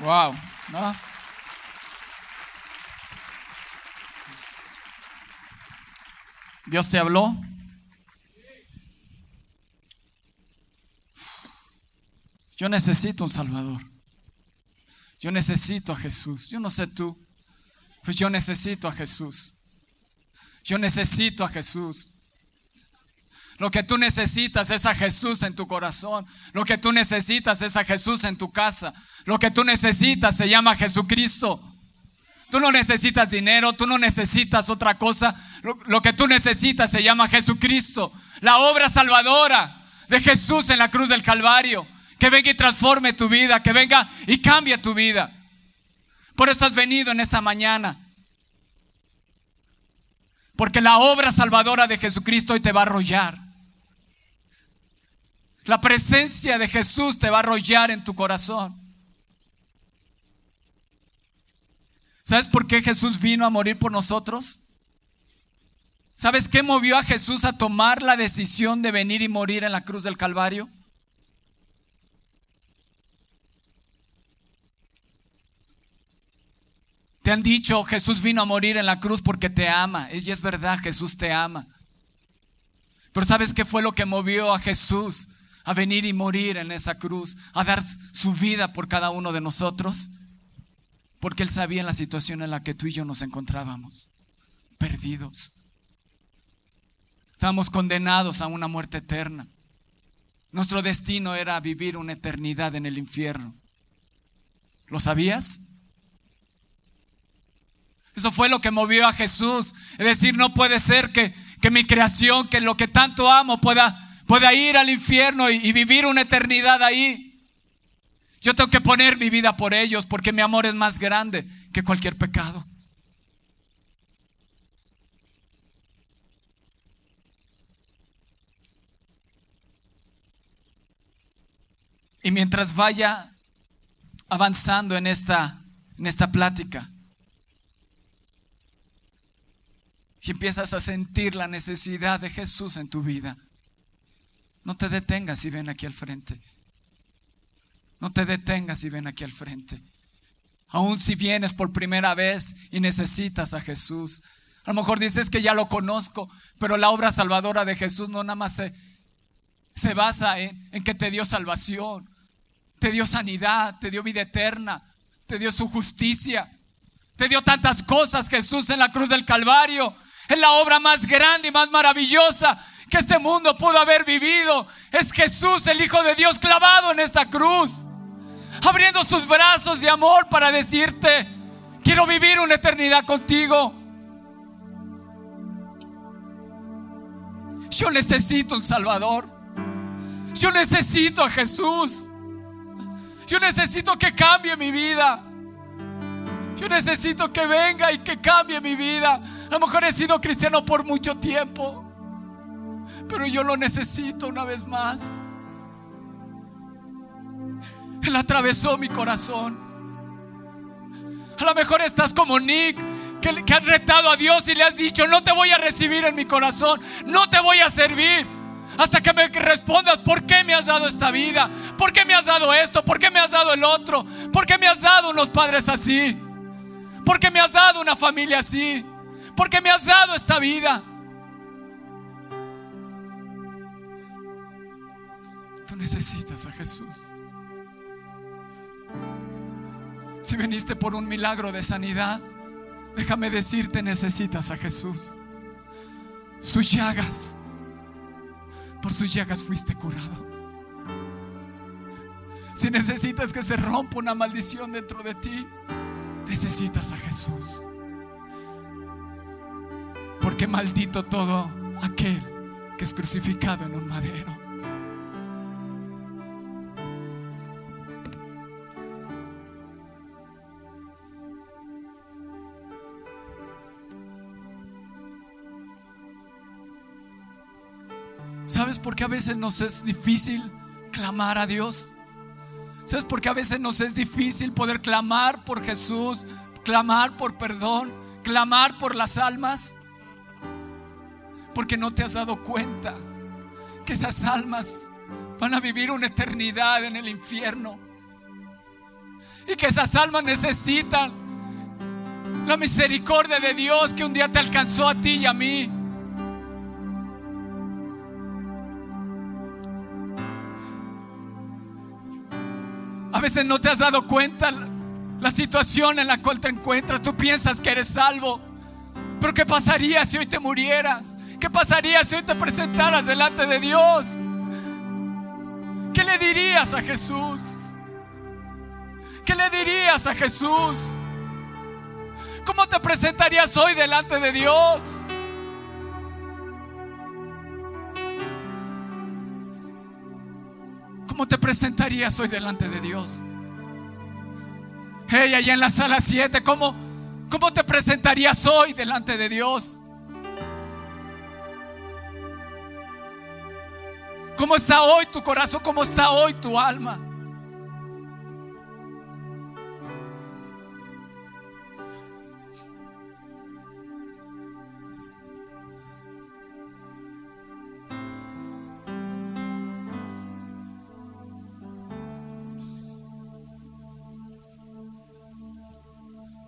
Wow, ¿no? ¿Dios te habló? Yo necesito un Salvador. Yo necesito a Jesús. Yo no sé tú, pues yo necesito a Jesús. Yo necesito a Jesús. Lo que tú necesitas es a Jesús en tu corazón. Lo que tú necesitas es a Jesús en tu casa. Lo que tú necesitas se llama Jesucristo. Tú no necesitas dinero, tú no necesitas otra cosa. Lo, que tú necesitas se llama Jesucristo. La obra salvadora de Jesús en la cruz del Calvario. Que venga y transforme tu vida, que venga y cambie tu vida. Por eso has venido en esta mañana. Porque la obra salvadora de Jesucristo hoy te va a arrollar. La presencia de Jesús te va a arrollar en tu corazón. ¿Sabes por qué Jesús vino a morir por nosotros? ¿Sabes qué movió a Jesús a tomar la decisión de venir y morir en la cruz del Calvario? Te han dicho, Jesús vino a morir en la cruz porque te ama. Y es verdad, Jesús te ama. Pero ¿sabes qué fue lo que movió a Jesús a venir y morir en esa cruz, a dar su vida por cada uno de nosotros? Porque Él sabía la situación en la que tú y yo nos encontrábamos, perdidos. Estábamos condenados a una muerte eterna. Nuestro destino era vivir una eternidad en el infierno. ¿Lo sabías? Eso fue lo que movió a Jesús. Es decir, no puede ser que, mi creación, que lo que tanto amo, pueda, pueda ir al infierno y, y vivir una eternidad ahí. Yo tengo que poner mi vida por ellos porque mi amor es más grande que cualquier pecado. Y mientras vaya avanzando en esta, en esta plática, si empiezas a sentir la necesidad de Jesús en tu vida, no te detengas y ven aquí al frente. No te detengas y ven aquí al frente. Aún si vienes por primera vez y necesitas a Jesús. A lo mejor dices que ya lo conozco, pero la obra salvadora de Jesús no nada más se, se basa en, en que te dio salvación, te dio sanidad, te dio vida eterna, te dio su justicia, te dio tantas cosas Jesús en la cruz del Calvario. Es la obra más grande y más maravillosa que este mundo pudo haber vivido. Es Jesús, el Hijo de Dios, clavado en esa cruz. Abriendo sus brazos de amor para decirte, quiero vivir una eternidad contigo. Yo necesito un Salvador. Yo necesito a Jesús. Yo necesito que cambie mi vida. Yo necesito que venga y que cambie mi vida. A lo mejor he sido cristiano por mucho tiempo, pero yo lo necesito una vez más. Él atravesó mi corazón. A lo mejor estás como Nick, que, has retado a Dios y le has dicho, no te voy a recibir en mi corazón, no te voy a servir. Hasta que me respondas, ¿por qué me has dado esta vida? ¿Por qué me has dado esto? ¿Por qué me has dado el otro? ¿Por qué me has dado unos padres así? ¿Por qué me has dado una familia así? porque me has dado esta vida. Necesitas a Jesús. Si viniste por un milagro de sanidad, déjame decirte, necesitas a Jesús. Sus llagas, por sus llagas fuiste curado. Si necesitas que se rompa una maldición dentro de ti, necesitas a Jesús. Porque maldito todo aquel que es crucificado en un madero. ¿Sabes por qué a veces nos es difícil clamar a Dios? ¿Sabes por qué a veces nos es difícil poder clamar por Jesús, clamar por perdón, clamar por las almas? porque no te has dado cuenta que esas almas van a vivir una eternidad en el infierno. Y que esas almas necesitan la misericordia de Dios que un día te alcanzó a ti y a mí. Veces no te has dado cuenta la situación en la cual te encuentras. Tú piensas que eres salvo. Pero ¿qué pasaría si hoy te murieras? ¿Qué pasaría si hoy te presentaras delante de Dios? ¿Qué le dirías a Jesús? ¿Qué le dirías a Jesús? ¿Cómo te presentarías hoy delante de Dios? ¿Cómo te presentarías hoy delante de Dios? Hey, allá en la sala 7, ¿cómo, ¿cómo te presentarías hoy delante de Dios? ¿Cómo está hoy tu corazón? ¿Cómo está hoy tu alma?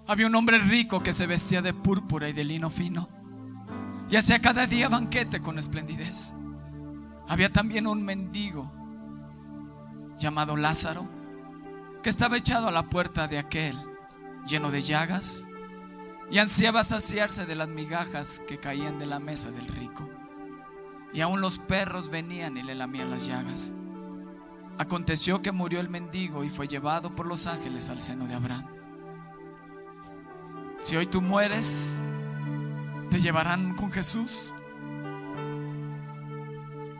Había un hombre rico que se vestía de púrpura y de lino fino y hacía cada día banquete con esplendidez. Había también un mendigo llamado Lázaro que estaba echado a la puerta de aquel, lleno de llagas, y ansiaba saciarse de las migajas que caían de la mesa del rico. Y aún los perros venían y le lamían las llagas. Aconteció que murió el mendigo y fue llevado por los ángeles al seno de Abraham. Si hoy tú mueres, te llevarán con Jesús.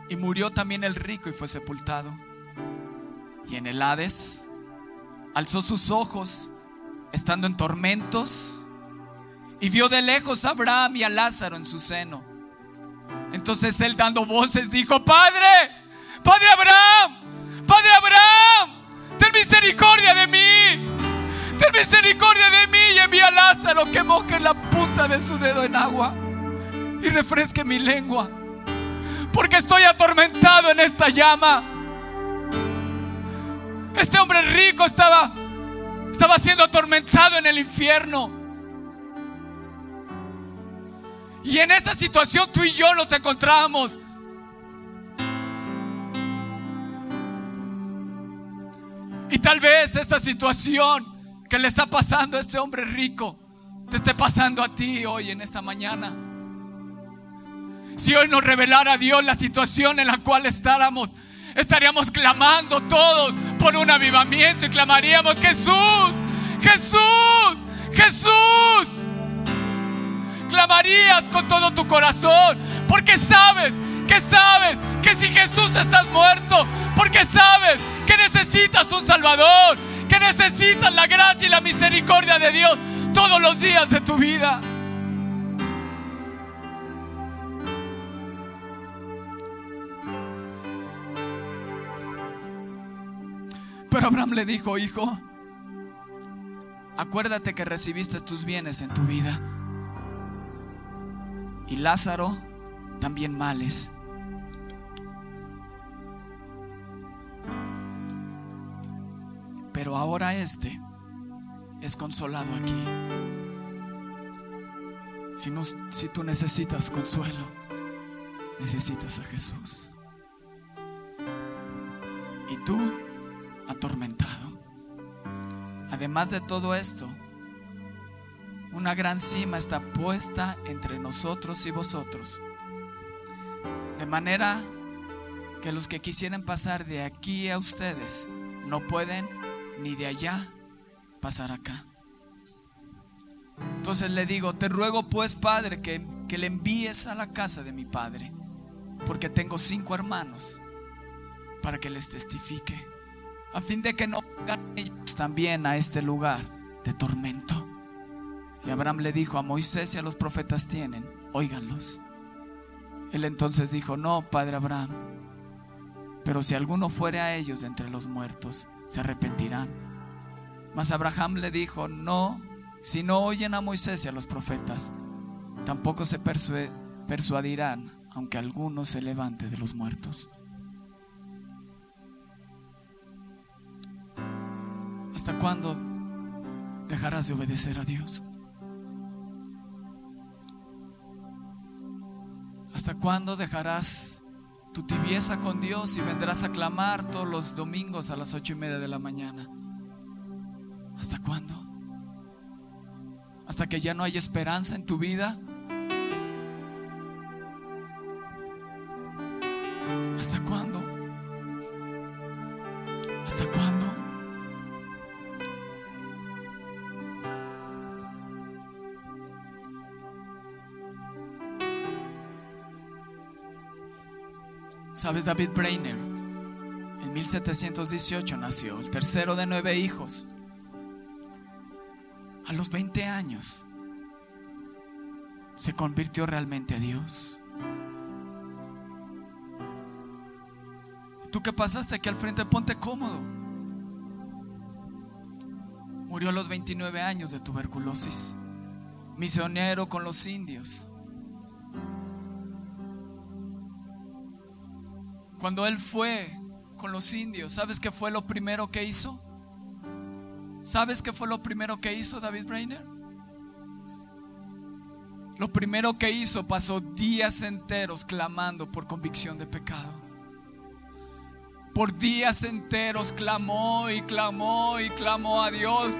Y murió también el rico y fue sepultado. Y en el Hades alzó sus ojos, estando en tormentos, y vio de lejos a Abraham y a Lázaro en su seno. Entonces él dando voces dijo, Padre, Padre Abraham, Padre Abraham, ten misericordia de mí. Ten misericordia de mí y envía a Lázaro que moje la punta de su dedo en agua y refresque mi lengua. Porque estoy atormentado en esta llama. Este hombre rico estaba estaba siendo atormentado en el infierno. Y en esa situación tú y yo nos encontramos. Y tal vez esta situación que le está pasando a este hombre rico te esté pasando a ti hoy en esta mañana. Si hoy nos revelara Dios la situación en la cual estábamos, estaríamos clamando todos por un avivamiento y clamaríamos, Jesús, Jesús, Jesús. Clamarías con todo tu corazón, porque sabes, que sabes que si Jesús estás muerto, porque sabes que necesitas un Salvador, que necesitas la gracia y la misericordia de Dios todos los días de tu vida. Pero Abraham le dijo, hijo, acuérdate que recibiste tus bienes en tu vida. Y Lázaro también males. Pero ahora este es consolado aquí. Si, si tú necesitas consuelo, necesitas a Jesús. Y tú atormentado. Además de todo esto, una gran cima está puesta entre nosotros y vosotros. De manera que los que quisieran pasar de aquí a ustedes no pueden ni de allá pasar acá. Entonces le digo, te ruego pues, Padre, que, que le envíes a la casa de mi Padre, porque tengo cinco hermanos, para que les testifique, a fin de que no vengan ellos también a este lugar de tormento. Y Abraham le dijo, a Moisés y a los profetas tienen, óiganlos. Él entonces dijo, no, Padre Abraham, pero si alguno fuere a ellos entre los muertos, se arrepentirán. Mas Abraham le dijo, no, si no oyen a Moisés y a los profetas, tampoco se persuadirán, aunque alguno se levante de los muertos. ¿Hasta cuándo dejarás de obedecer a Dios? ¿Hasta cuándo dejarás tu tibieza con Dios y vendrás a clamar todos los domingos a las ocho y media de la mañana? ¿Hasta cuándo? ¿Hasta que ya no hay esperanza en tu vida? ¿Hasta cuándo? ¿Hasta cuándo? ¿Sabes? David Brainer en 1718 nació, el tercero de nueve hijos. A los 20 años se convirtió realmente a Dios. Tú que pasaste aquí al frente, ponte cómodo. Murió a los 29 años de tuberculosis. Misionero con los indios. Cuando él fue con los indios, ¿sabes qué fue lo primero que hizo? ¿Sabes qué fue lo primero que hizo David Brainer? Lo primero que hizo pasó días enteros clamando por convicción de pecado. Por días enteros clamó y clamó y clamó a Dios.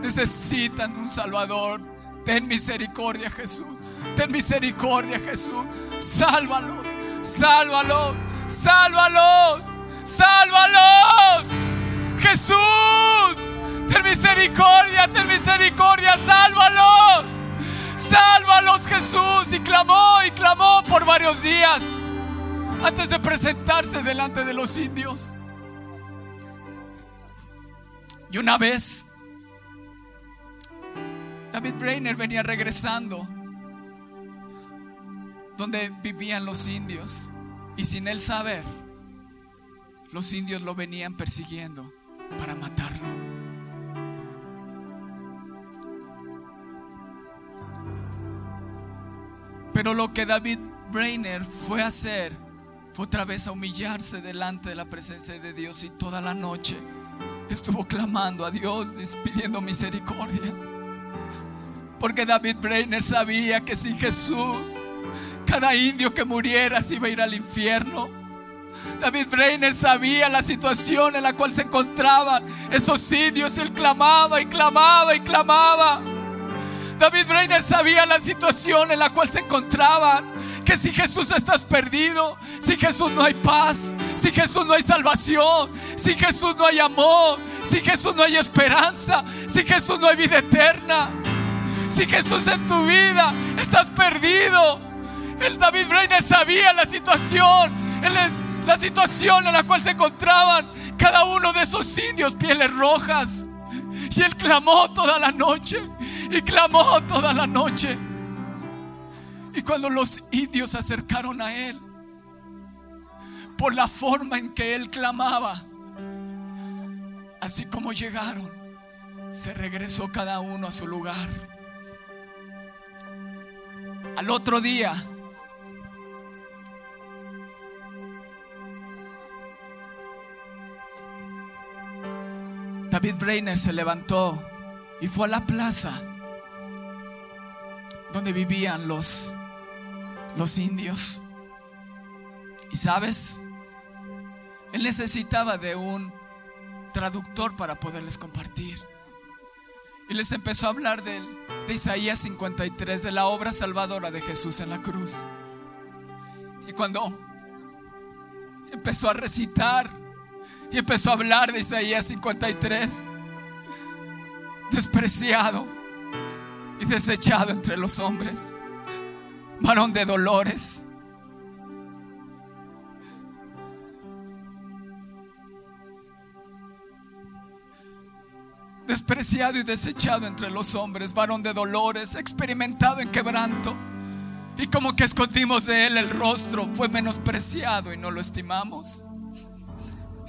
Necesitan un Salvador. Ten misericordia Jesús. Ten misericordia Jesús. Sálvalos. Sálvalos. Sálvalos. Sálvalos. Jesús. Ten misericordia. Ten misericordia. Sálvalos. Sálvalos Jesús. Y clamó y clamó por varios días antes de presentarse delante de los indios. Y una vez, David Brainer venía regresando donde vivían los indios y sin él saber, los indios lo venían persiguiendo para matarlo. Pero lo que David Brainer fue a hacer fue otra vez a humillarse delante de la presencia de Dios y toda la noche estuvo clamando a Dios, pidiendo misericordia. Porque David Brainer sabía que sin Jesús, cada indio que muriera se iba a ir al infierno. David Brainer sabía la situación en la cual se encontraban esos indios. Él clamaba y clamaba y clamaba. David Brainer sabía la situación en la cual se encontraban. Que si Jesús estás perdido, si Jesús no hay paz, si Jesús no hay salvación, si Jesús no hay amor, si Jesús no hay esperanza, si Jesús no hay vida eterna, si Jesús en tu vida estás perdido. El David Brainer sabía la situación, él es la situación en la cual se encontraban cada uno de esos indios, pieles rojas. Y él clamó toda la noche y clamó toda la noche. Y cuando los indios se acercaron a él, por la forma en que él clamaba, así como llegaron, se regresó cada uno a su lugar. Al otro día, David Brainer se levantó y fue a la plaza donde vivían los, los indios. Y sabes, él necesitaba de un traductor para poderles compartir. Y les empezó a hablar de, de Isaías 53, de la obra salvadora de Jesús en la cruz. Y cuando empezó a recitar y empezó a hablar de Isaías 53, despreciado y desechado entre los hombres, varón de dolores. Despreciado y desechado entre los hombres, varón de dolores, experimentado en quebranto. Y como que escondimos de él el rostro, fue menospreciado y no lo estimamos.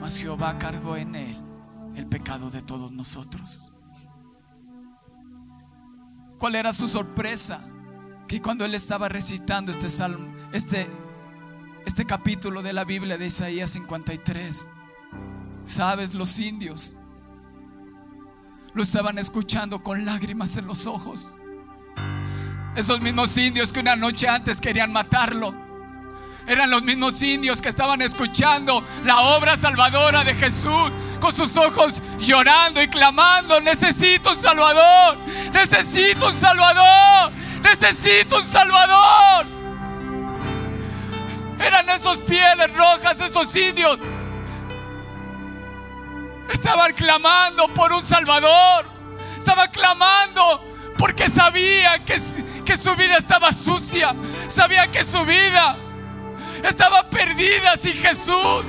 Mas Jehová cargó en Él el pecado de todos nosotros. ¿Cuál era su sorpresa? Que cuando él estaba recitando este salmo, este, este capítulo de la Biblia de Isaías 53, sabes, los indios lo estaban escuchando con lágrimas en los ojos. Esos mismos indios que una noche antes querían matarlo. Eran los mismos indios que estaban escuchando la obra salvadora de Jesús con sus ojos llorando y clamando, necesito un Salvador, necesito un Salvador, necesito un Salvador. Eran esos pieles rojas, esos indios. Estaban clamando por un Salvador. Estaban clamando porque sabía que, que su vida estaba sucia. Sabía que su vida estaba perdida sin Jesús.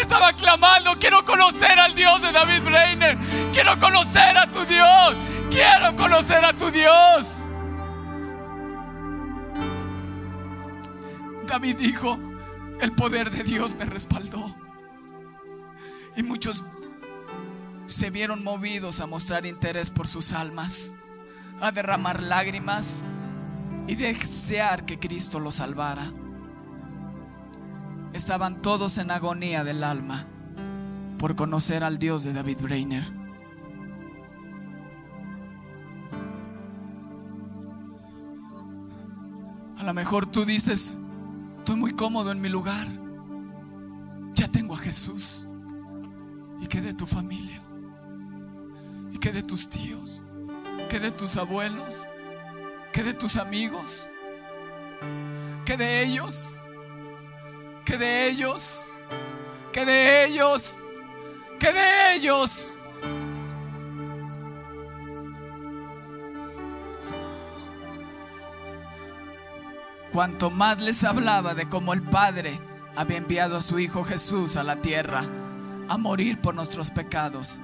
Estaba clamando, quiero conocer al Dios de David Breiner. Quiero conocer a tu Dios. Quiero conocer a tu Dios. David dijo, el poder de Dios me respaldó. Y muchos se vieron movidos a mostrar interés por sus almas, a derramar lágrimas y desear que Cristo los salvara. Estaban todos en agonía del alma por conocer al Dios de David Breiner. A lo mejor tú dices, estoy muy cómodo en mi lugar, ya tengo a Jesús. ¿Y qué de tu familia? ¿Y qué de tus tíos? ¿Qué de tus abuelos? ¿Qué de tus amigos? ¿Qué de ellos? ¿Qué de ellos? ¿Qué de ellos? ¿Qué de ellos? Cuanto más les hablaba de cómo el Padre había enviado a su Hijo Jesús a la tierra a morir por nuestros pecados,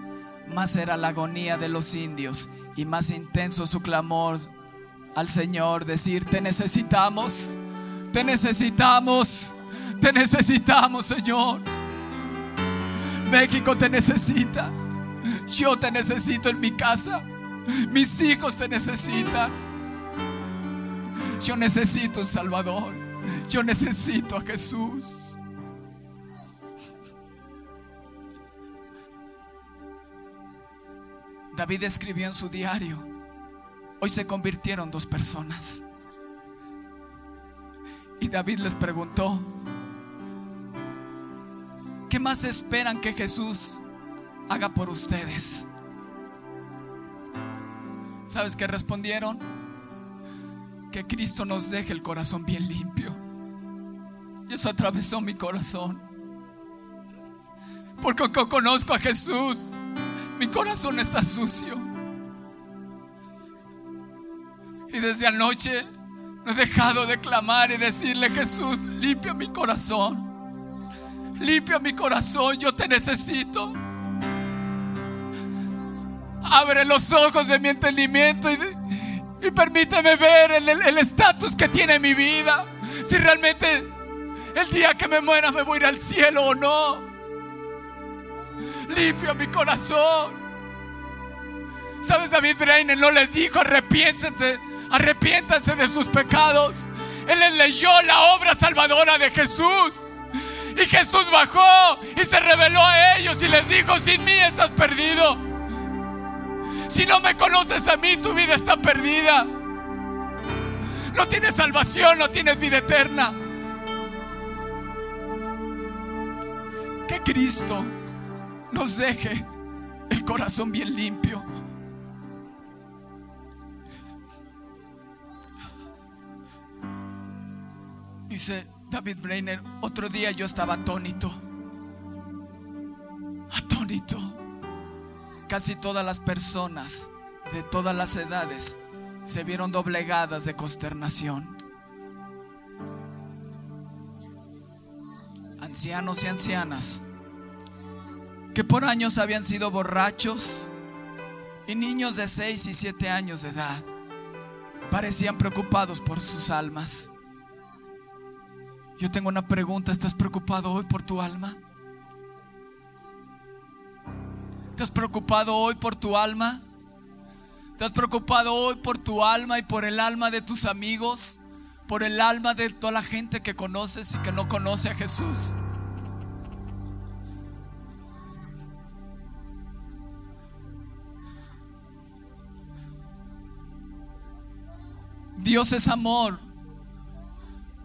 más era la agonía de los indios y más intenso su clamor al Señor, decir, te necesitamos, te necesitamos, te necesitamos, Señor. México te necesita, yo te necesito en mi casa, mis hijos te necesitan. Yo necesito un Salvador, yo necesito a Jesús. David escribió en su diario, hoy se convirtieron dos personas. Y David les preguntó, ¿qué más esperan que Jesús haga por ustedes? ¿Sabes qué respondieron? Que Cristo nos deje el corazón bien limpio. Y eso atravesó mi corazón. Porque conozco a Jesús, mi corazón está sucio. Y desde anoche no he dejado de clamar y decirle, Jesús, limpia mi corazón. Limpia mi corazón, yo te necesito. Abre los ojos de mi entendimiento y, y permíteme ver el estatus que tiene mi vida. Si realmente el día que me muera me voy a ir al cielo o no. Limpia mi corazón. ¿Sabes? David Breiner no les dijo arrepiéntense, arrepiéntanse de sus pecados. Él les leyó la obra salvadora de Jesús. Y Jesús bajó y se reveló a ellos y les dijo, sin mí estás perdido. Si no me conoces a mí, tu vida está perdida. No tienes salvación, no tienes vida eterna. Que Cristo nos deje el corazón bien limpio. Dice David Brainer, otro día yo estaba atónito. Atónito. Casi todas las personas de todas las edades se vieron doblegadas de consternación. Ancianos y ancianas que por años habían sido borrachos y niños de 6 y 7 años de edad parecían preocupados por sus almas. Yo tengo una pregunta, ¿estás preocupado hoy por tu alma? ¿Estás preocupado hoy por tu alma? ¿Estás preocupado hoy por tu alma y por el alma de tus amigos? ¿Por el alma de toda la gente que conoces y que no conoce a Jesús? Dios es amor,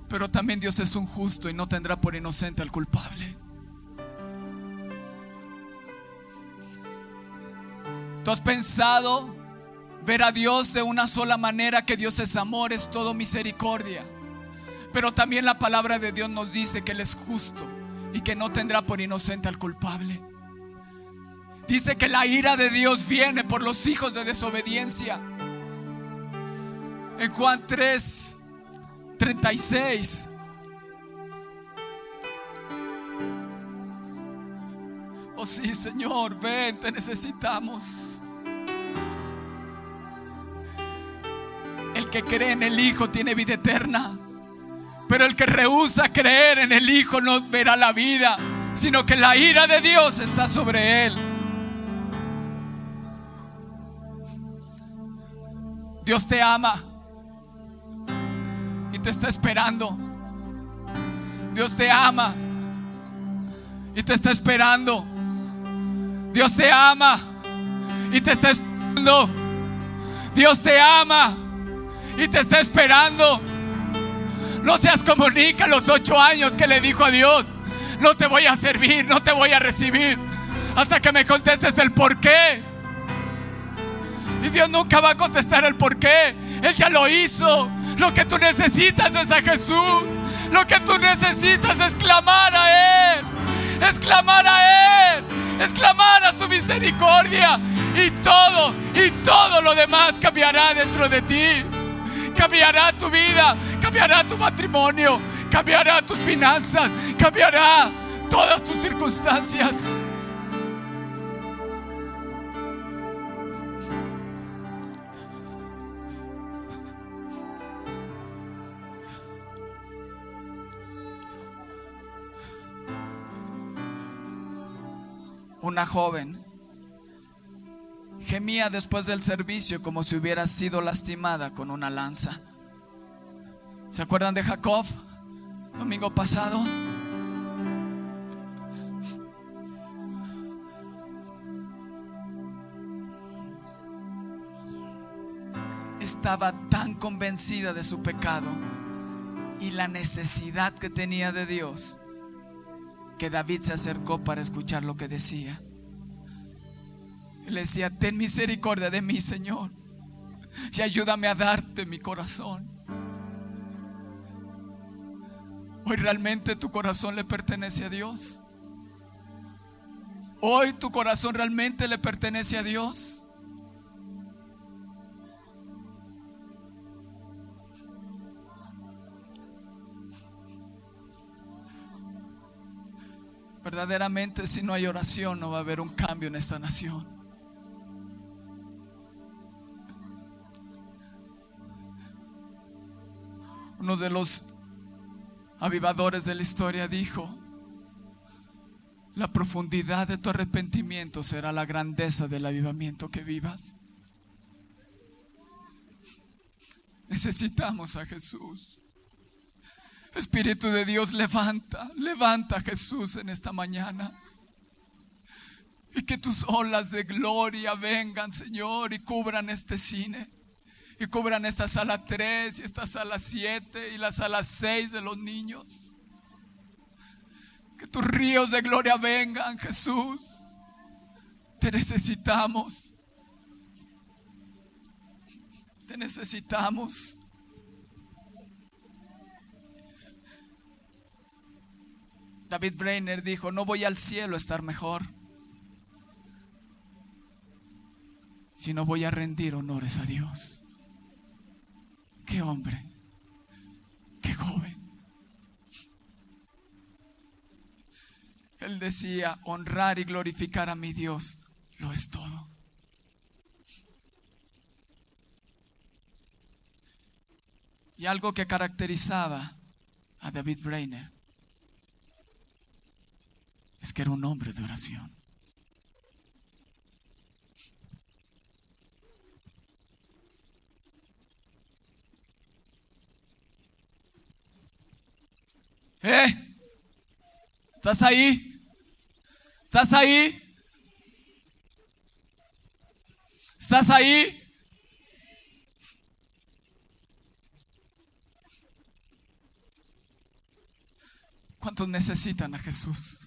pero también Dios es un justo y no tendrá por inocente al culpable. ¿Tú has pensado ver a Dios de una sola manera que Dios es amor, es todo misericordia? Pero también la palabra de Dios nos dice que Él es justo y que no tendrá por inocente al culpable. Dice que la ira de Dios viene por los hijos de desobediencia. En Juan 3, 36. Oh sí, Señor, ven, te necesitamos. El que cree en el Hijo tiene vida eterna. Pero el que rehúsa creer en el Hijo no verá la vida, sino que la ira de Dios está sobre él. Dios te ama te está esperando. Dios te ama y te está esperando. Dios te ama y te está esperando. Dios te ama y te está esperando. No seas como Nick a los ocho años que le dijo a Dios, no te voy a servir, no te voy a recibir, hasta que me contestes el por qué. Y Dios nunca va a contestar el por qué. Él ya lo hizo. Lo que tú necesitas es a Jesús. Lo que tú necesitas es clamar a Él. Es clamar a Él. A su misericordia. Y todo, y todo lo demás cambiará dentro de ti. Cambiará tu vida. Cambiará tu matrimonio. Cambiará tus finanzas. Cambiará todas tus circunstancias. Una joven gemía después del servicio como si hubiera sido lastimada con una lanza. ¿Se acuerdan de Jacob? Domingo pasado. Estaba tan convencida de su pecado y la necesidad que tenía de Dios que David se acercó para escuchar lo que decía. Le decía, ten misericordia de mí, Señor, y ayúdame a darte mi corazón. Hoy realmente tu corazón le pertenece a Dios. Hoy tu corazón realmente le pertenece a Dios. Verdaderamente si no hay oración no va a haber un cambio en esta nación. Uno de los avivadores de la historia dijo, la profundidad de tu arrepentimiento será la grandeza del avivamiento que vivas. Necesitamos a Jesús. Espíritu de Dios, levanta, levanta a Jesús en esta mañana. Y que tus olas de gloria vengan, Señor, y cubran este cine. Y cubran esta sala 3 y esta sala 7 y la sala 6 de los niños. Que tus ríos de gloria vengan, Jesús. Te necesitamos. Te necesitamos. David Brainer dijo, no voy al cielo a estar mejor, sino voy a rendir honores a Dios. Qué hombre, qué joven. Él decía, honrar y glorificar a mi Dios lo es todo. Y algo que caracterizaba a David Brainer es que era un hombre de oración. ¿Eh? ¿Estás ahí? ¿Estás ahí? ¿Estás ahí? ¿Cuántos necesitan a Jesús?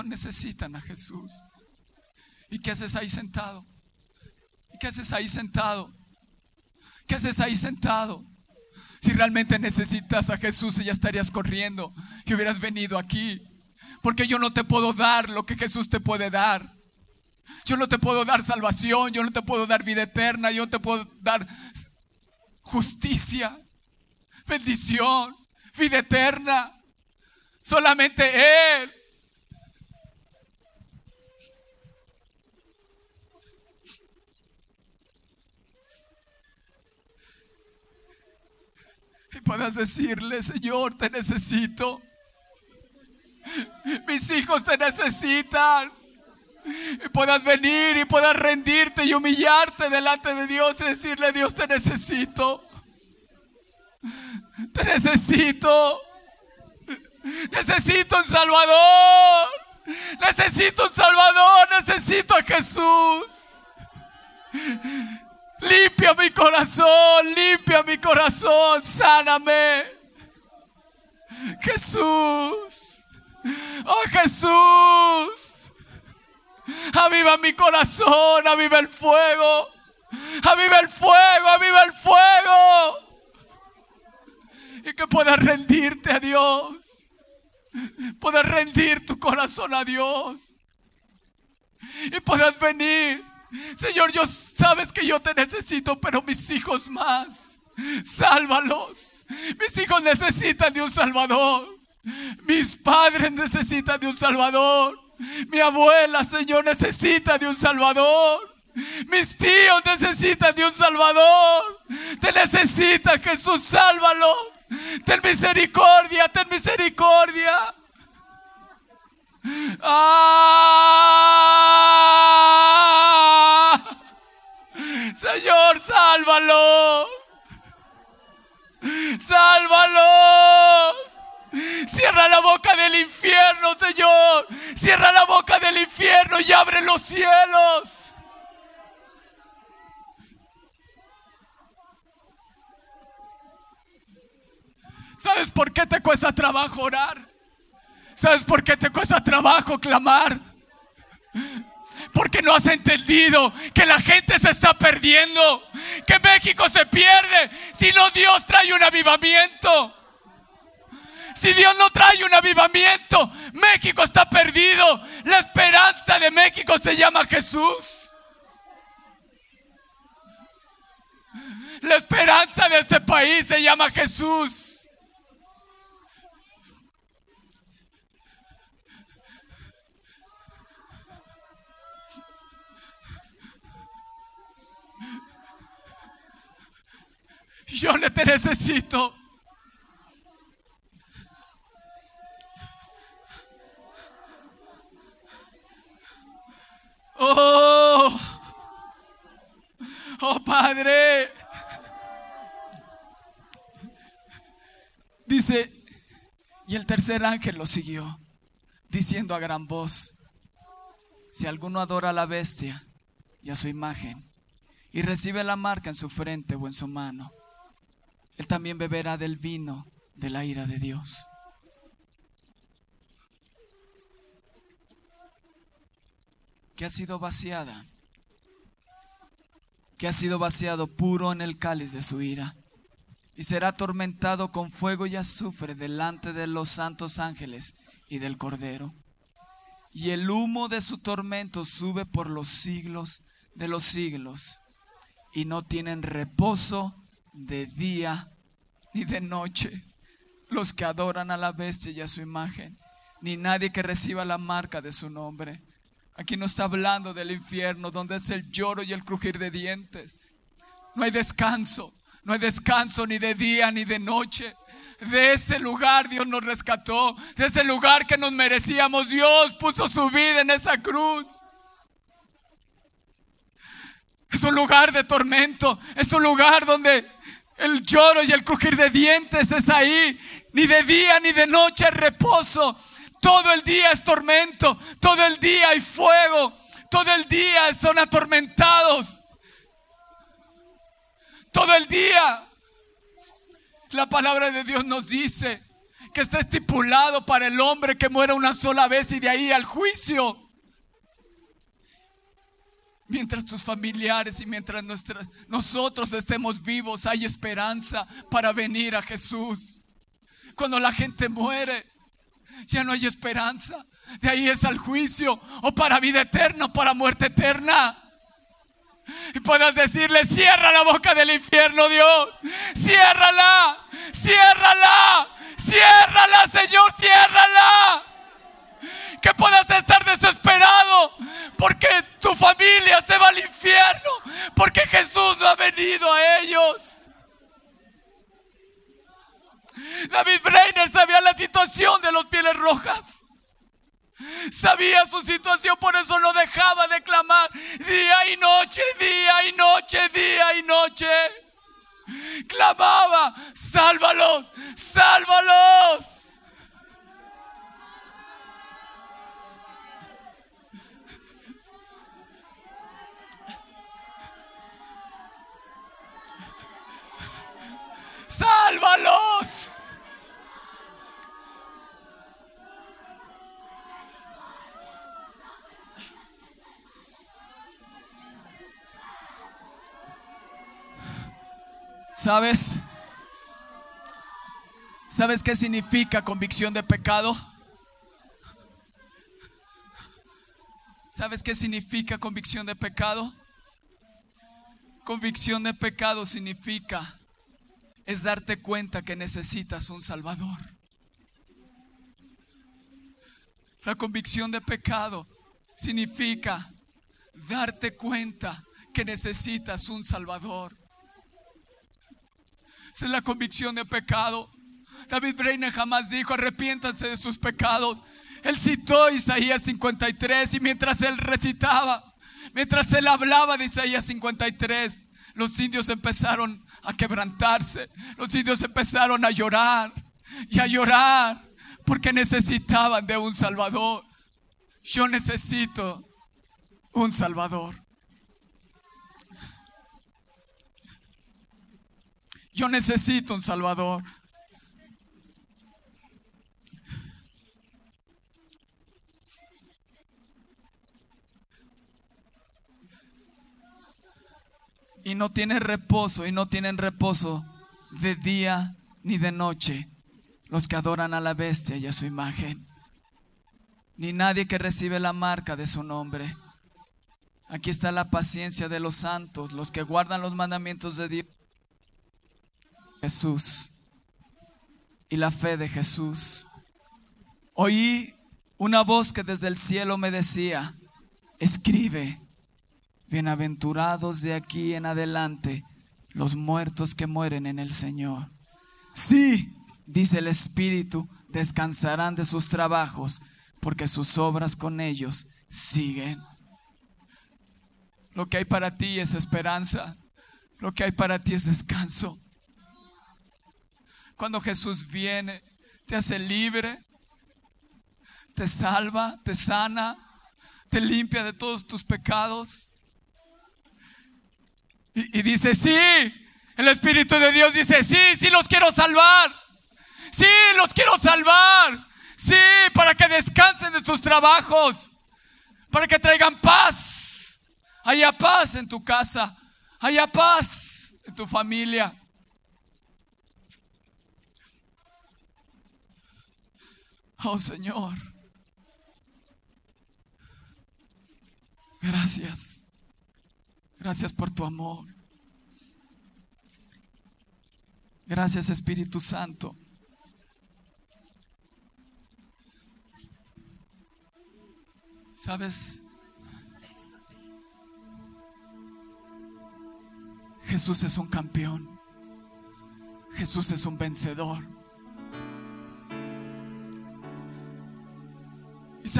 ¿Cuántos necesitan a Jesús? ¿Y qué haces ahí sentado? ¿Y qué haces ahí sentado? ¿Qué haces ahí sentado? Si realmente necesitas a Jesús, ya estarías corriendo y hubieras venido aquí. Porque yo no te puedo dar lo que Jesús te puede dar. Yo no te puedo dar salvación, yo no te puedo dar vida eterna, yo no te puedo dar justicia, bendición, vida eterna. Solamente Él. Puedas decirle, Señor, te necesito. Mis hijos te necesitan. Y puedas venir y puedas rendirte y humillarte delante de Dios y decirle, Dios, te necesito. Te necesito. Necesito un Salvador. Necesito un Salvador. Necesito a Jesús. Limpia mi corazón, limpia mi corazón, sáname. Jesús, oh Jesús, aviva mi corazón, aviva el fuego, aviva el fuego, aviva el fuego. Y que puedas rendirte a Dios, puedas rendir tu corazón a Dios y puedas venir Señor, yo sabes que yo te necesito, pero mis hijos más, sálvalos. Mis hijos necesitan de un Salvador. Mis padres necesitan de un Salvador. Mi abuela, Señor, necesita de un Salvador. Mis tíos necesitan de un Salvador. Te necesita, Jesús, sálvalos. Ten misericordia, ten misericordia. ¡Ah! Señor, sálvalo. Sálvalos. Cierra la boca del infierno, Señor. Cierra la boca del infierno y abre los cielos. ¿Sabes por qué te cuesta trabajo orar? ¿Sabes por qué te cuesta trabajo clamar? Porque no has entendido que la gente se está perdiendo, que México se pierde si no Dios trae un avivamiento. Si Dios no trae un avivamiento, México está perdido. La esperanza de México se llama Jesús. La esperanza de este país se llama Jesús. Yo le te necesito. Oh, oh Padre. Dice, y el tercer ángel lo siguió, diciendo a gran voz, si alguno adora a la bestia y a su imagen, y recibe la marca en su frente o en su mano, él también beberá del vino de la ira de Dios. Que ha sido vaciada, que ha sido vaciado puro en el cáliz de su ira, y será atormentado con fuego y azufre delante de los santos ángeles y del Cordero. Y el humo de su tormento sube por los siglos de los siglos, y no tienen reposo de día ni de noche. los que adoran a la bestia y a su imagen, ni nadie que reciba la marca de su nombre. Aquí no está hablando del infierno, donde es el lloro y el crujir de dientes. No hay descanso, no hay descanso ni de día ni de noche. De ese lugar Dios nos rescató, de ese lugar que nos merecíamos. Dios puso su vida en esa cruz. Es un lugar de tormento, es un lugar donde el lloro y el crujir de dientes es ahí. Ni de día ni de noche hay reposo. Todo el día es tormento, todo el día hay fuego, todo el día son atormentados. Todo el día. La palabra de Dios nos dice que está estipulado para el hombre que muera una sola vez y de ahí al juicio. Mientras tus familiares y mientras nosotros estemos vivos, hay esperanza para venir a Jesús. Cuando la gente muere, ya no hay esperanza. De ahí es al juicio o para vida eterna o para muerte eterna. Y puedas decirle, cierra la boca del infierno, Dios. Ciérrala, ciérrala, ciérrala, Señor, ciérrala que puedas estar desesperado porque tu familia se va al infierno, porque Jesús no ha venido a ellos. David Breiner sabía la situación de los pieles rojas. Sabía su situación, por eso no dejaba de clamar día y noche, día y noche, día y noche. Clamaba, sálvalos. sálvalos. ¿Sabes? ¿Sabes qué significa convicción de pecado? ¿Sabes qué significa convicción de pecado? Convicción de pecado significa es darte cuenta que necesitas un Salvador. La convicción de pecado significa darte cuenta que necesitas un Salvador. Es la convicción de pecado. David Breiner jamás dijo, arrepiéntanse de sus pecados. Él citó Isaías 53 y mientras él recitaba, mientras él hablaba de Isaías 53, los indios empezaron a quebrantarse. Los indios empezaron a llorar y a llorar porque necesitaban de un Salvador. Yo necesito un Salvador. Yo necesito un Salvador. y no tienen reposo y no tienen reposo de día ni de noche los que adoran a la bestia y a su imagen, ni nadie que recibe la marca de su nombre. Aquí está la paciencia de los santos, los que guardan los mandamientos de Dios. Jesús y la fe de Jesús. Oí una voz que desde el cielo me decía, escribe Bienaventurados de aquí en adelante los muertos que mueren en el Señor. Sí, dice el Espíritu, descansarán de sus trabajos, porque sus obras con ellos siguen. Lo que hay para ti es esperanza, lo que hay para ti es descanso. Cuando Jesús viene, te hace libre, te salva, te sana, te limpia de todos tus pecados y, dice, sí, el Espíritu de Dios dice, sí, sí los quiero salvar. Sí, los quiero salvar. Sí, para que descansen de sus trabajos. Para que traigan paz. Haya paz en tu casa. Haya paz en tu familia. Oh Señor, gracias. Gracias por tu amor. Gracias Espíritu Santo. ¿Sabes? Jesús es un campeón. Jesús es un vencedor.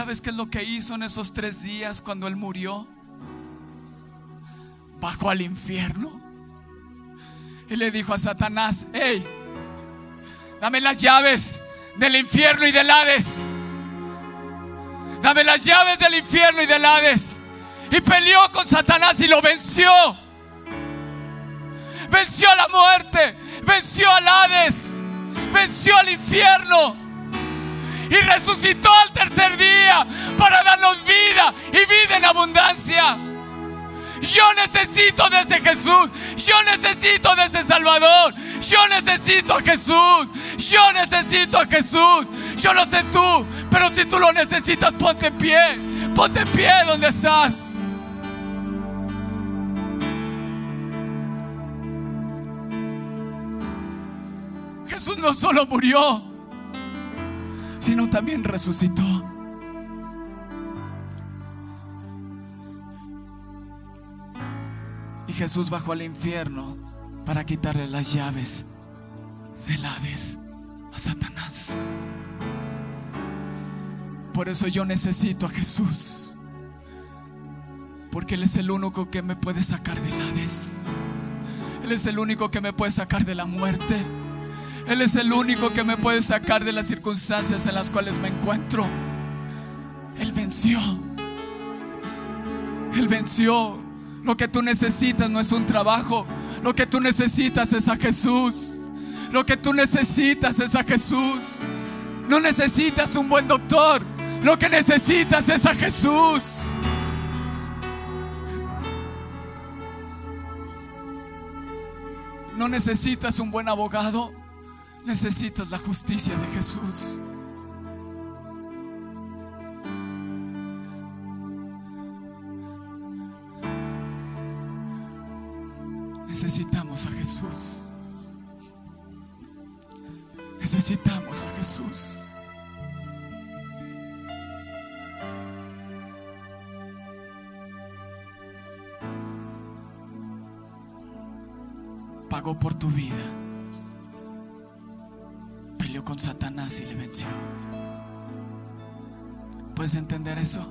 Sabes qué es lo que hizo en esos tres días cuando Él murió? Bajó al infierno y le dijo a Satanás, hey, dame las llaves del infierno y del Hades. Dame las llaves del infierno y del Hades. Y peleó con Satanás y lo venció. Venció a la muerte, venció al Hades, venció al infierno. Y resucitó al tercer día para darnos vida y vida en abundancia. Yo necesito de ese Jesús. Yo necesito de ese Salvador. Yo necesito a Jesús. Yo necesito a Jesús. Yo no sé tú, pero si tú lo necesitas, ponte en pie. Ponte en pie donde estás. Jesús no solo murió, sino también resucitó. Y Jesús bajó al infierno para quitarle las llaves del Hades a Satanás. Por eso yo necesito a Jesús. Porque Él es el único que me puede sacar del Hades. Él es el único que me puede sacar de la muerte. Él es el único que me puede sacar de las circunstancias en las cuales me encuentro. Él venció. Él venció. Lo que tú necesitas no es un trabajo. Lo que tú necesitas es a Jesús. Lo que tú necesitas es a Jesús. No necesitas un buen doctor. Lo que necesitas es a Jesús. No necesitas un buen abogado. Necesitas la justicia de Jesús. Necesitamos a Jesús. Necesitamos a Jesús. Pagó por tu vida. Con Satanás y le venció. ¿Puedes entender eso?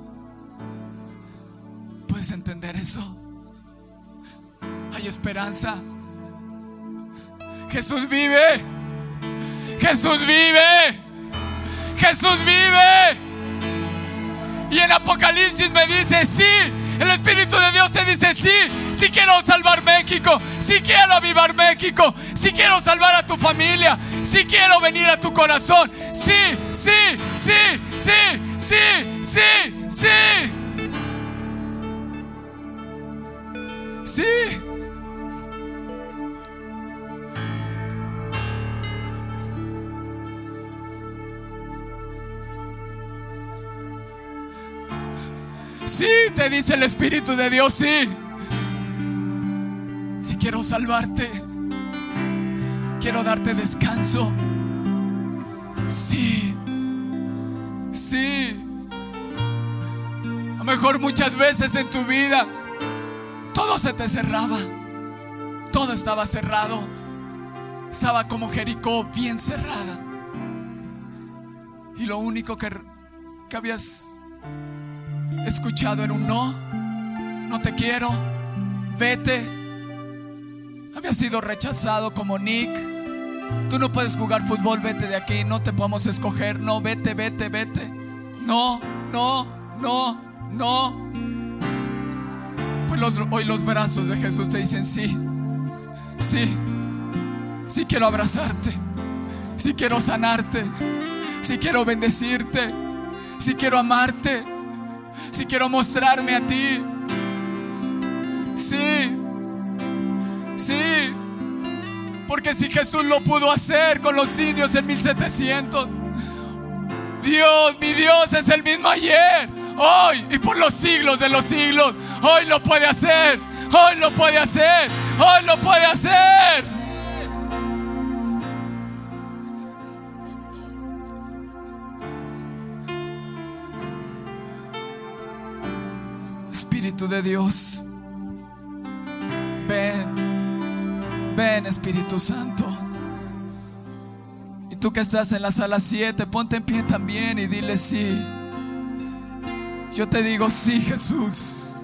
¿Puedes entender eso? Hay esperanza. Jesús vive. Jesús vive. Jesús vive. Y en Apocalipsis me dice, sí, el Espíritu de Dios te dice, sí, sí quiero salvar México, sí quiero avivar México, sí quiero salvar a tu familia, sí quiero venir a tu corazón, sí, sí, sí, sí, sí, sí, sí. Sí. Sí, te dice el Espíritu de Dios, sí. Si quiero salvarte, quiero darte descanso. Sí, sí. A lo mejor muchas veces en tu vida todo se te cerraba. Todo estaba cerrado. Estaba como Jericó bien cerrada. Y lo único que, que habías escuchado era un no. No te quiero. Vete. Había sido rechazado como Nick. Tú no puedes jugar fútbol, vete de aquí. No te podemos escoger. No, vete, vete, vete. No, no, no, no. Pues hoy los brazos de Jesús te dicen sí. Sí. Sí quiero abrazarte. Sí quiero sanarte. Sí quiero bendecirte. Sí quiero amarte. Sí quiero mostrarme a ti. Sí. Sí. Porque si Jesús lo pudo hacer con los indios en 1700, Dios, mi Dios es el mismo ayer, hoy y por los siglos de los siglos. Hoy lo puede hacer. Hoy lo puede hacer. Hoy lo puede hacer. Espíritu de Dios. Ven, Espíritu Santo. Y tú que estás en la sala 7, ponte en pie también y dile sí. Yo te digo sí Jesús,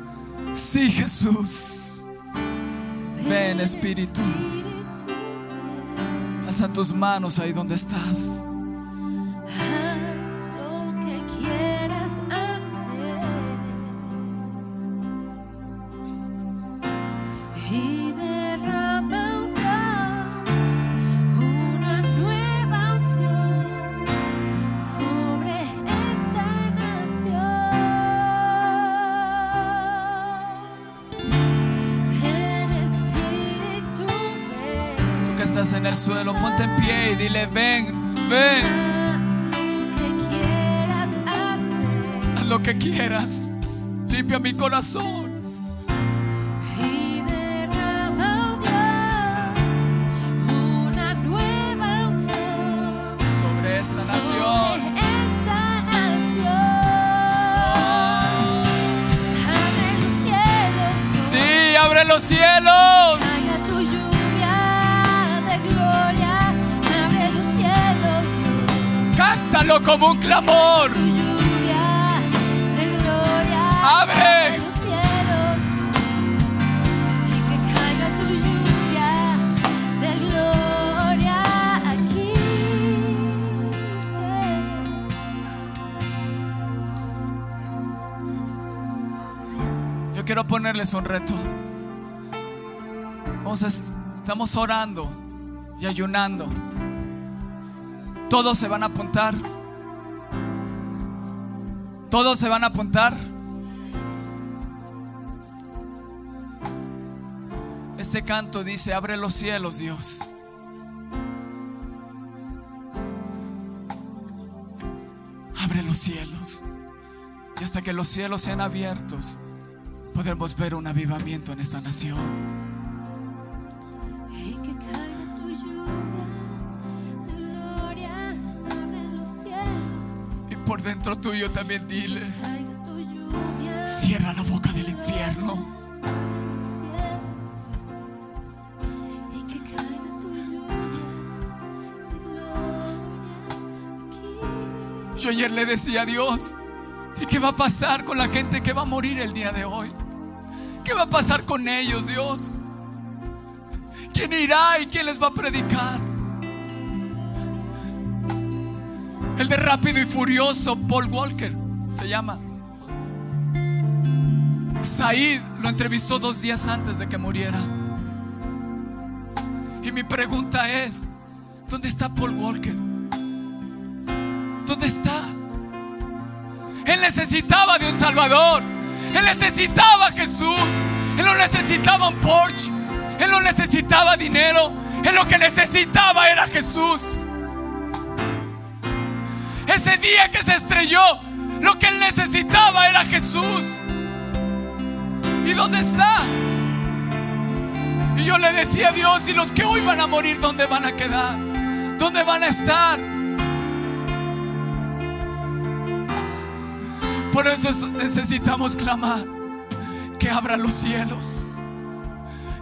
sí Jesús. Ven Espíritu. Alza tus manos ahí donde estás. Dile ven, ven. Haz lo que quieras hacer Haz lo que quieras. Limpia mi corazón. Como un clamor. Abre. Yo quiero ponerles un reto. Vamos a- estamos orando y ayunando. Todos se van a apuntar. Todos se van a apuntar. Este canto dice, abre los cielos, Dios. Abre los cielos. Y hasta que los cielos sean abiertos, podremos ver un avivamiento en esta nación. Por dentro tuyo también dile, Caiga tu lluvia. cierra la boca del infierno. Y que caiga tu lluvia de gloria aquí. Yo ayer le decía a Dios, ¿y qué va a pasar con la gente que va a morir el día de hoy? ¿Qué va a pasar con ellos, Dios? ¿Quién irá y quién les va a predicar? El de rápido y furioso, Paul Walker, se llama. Said lo entrevistó dos días antes de que muriera. Y mi pregunta es, ¿dónde está Paul Walker? ¿Dónde está? Él necesitaba de un Salvador. Él necesitaba Jesús. Él no necesitaba un Porsche. Él no necesitaba dinero. Él lo que necesitaba era Jesús. Ese día que se estrelló, lo que él necesitaba era Jesús. ¿Y dónde está? Y yo le decía a Dios, ¿y los que hoy van a morir, dónde van a quedar? ¿Dónde van a estar? Por eso es- necesitamos clamar que abra los cielos,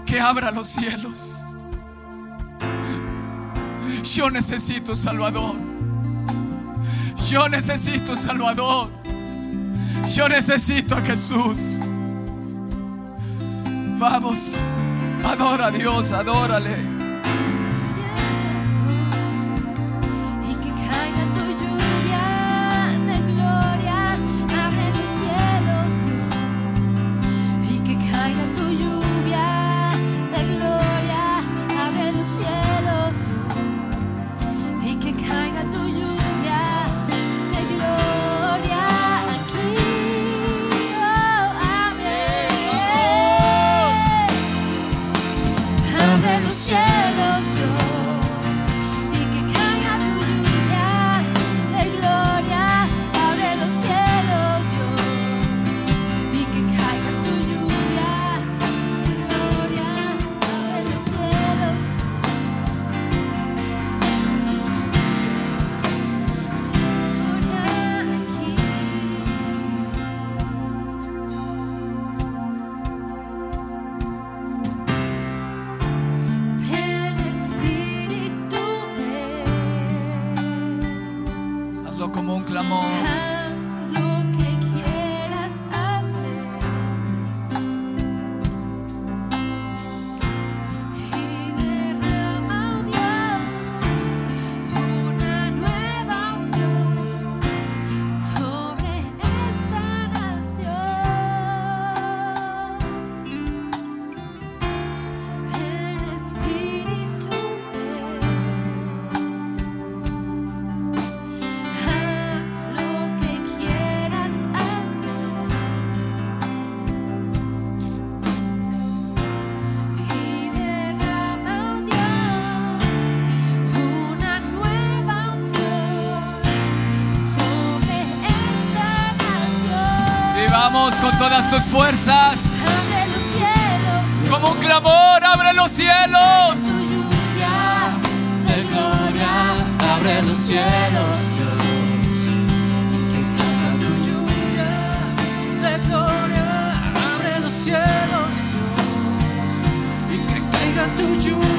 que abra los cielos. Yo necesito Salvador. Yo necesito Salvador. Yo necesito a Jesús. Vamos, adora a Dios, adórale. Con todas tus fuerzas. Abre los cielos, Como un clamor, abre los cielos. de gloria, abre los cielos, Dios. Que caiga tu lluvia de gloria, abre los cielos. Y que caiga tu lluvia.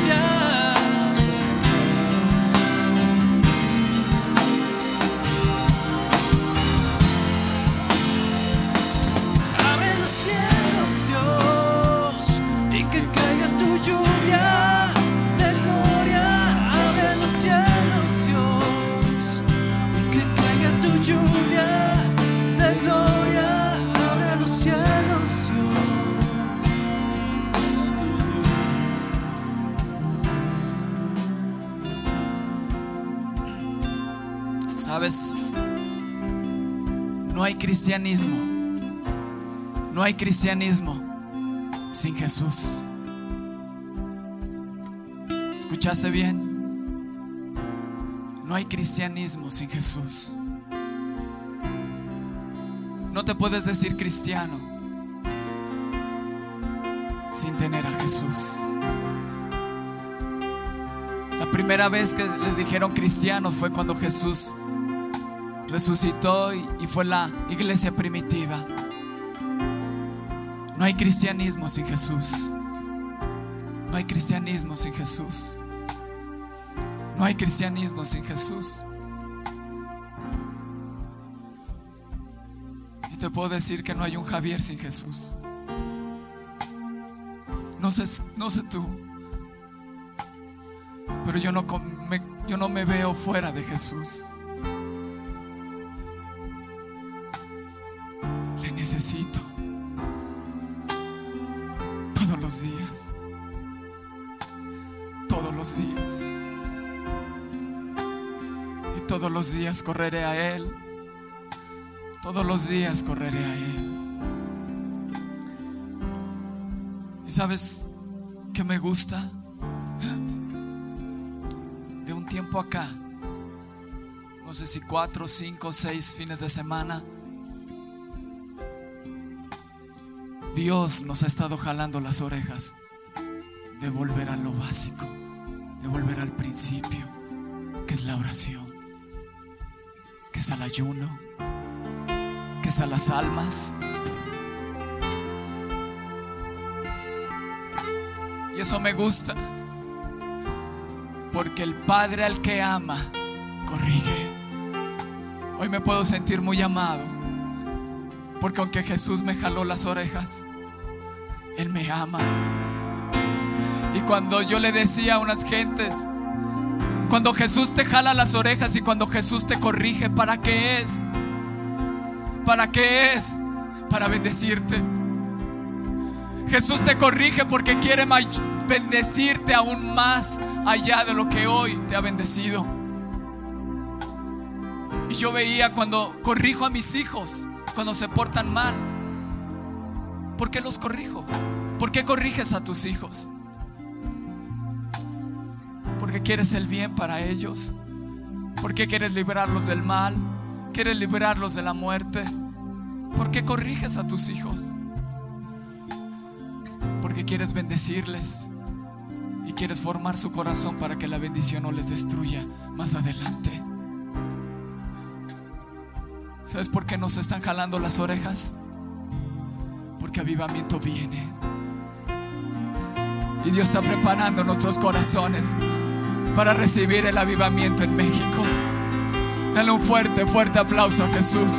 Cristianismo. No hay cristianismo sin Jesús. ¿Escuchaste bien? No hay cristianismo sin Jesús. No te puedes decir cristiano sin tener a Jesús. La primera vez que les dijeron cristianos fue cuando Jesús resucitó y, fue la iglesia primitiva. No hay cristianismo sin Jesús. No hay cristianismo sin Jesús. No hay cristianismo sin Jesús. Y te puedo decir que no hay un Javier sin Jesús. No sé, no sé tú, pero yo no, yo no me veo fuera de Jesús. Necesito todos los días, todos los días. Y todos los días correré a Él, todos los días correré a Él. ¿Y sabes qué me gusta? De un tiempo acá, no sé si cuatro, cinco, seis fines de semana, Dios nos ha estado jalando las orejas de volver a lo básico, de volver al principio, que es la oración, que es el ayuno, que es a las almas. Y eso me gusta, porque el Padre al que ama, corrige. Hoy me puedo sentir muy amado. Porque aunque Jesús me jaló las orejas, Él me ama. Y cuando yo le decía a unas gentes, cuando Jesús te jala las orejas y cuando Jesús te corrige, ¿para qué es? ¿Para qué es? Para bendecirte. Jesús te corrige porque quiere bendecirte aún más allá de lo que hoy te ha bendecido. Y yo veía cuando corrijo a mis hijos, cuando se portan mal. ¿Por qué los corrijo? ¿Por qué corriges a tus hijos? Porque quieres el bien para ellos. Porque quieres librarlos del mal. Quieres librarlos de la muerte. ¿Por qué corriges a tus hijos? Porque quieres bendecirles y quieres formar su corazón para que la bendición no les destruya más adelante. ¿Sabes por qué nos están jalando las orejas? Porque avivamiento viene. Y Dios está preparando nuestros corazones para recibir el avivamiento en México. Dale un fuerte, fuerte aplauso a Jesús.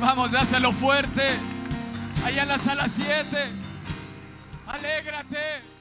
Vamos, dáselo fuerte. Allá en la sala 7. Alégrate.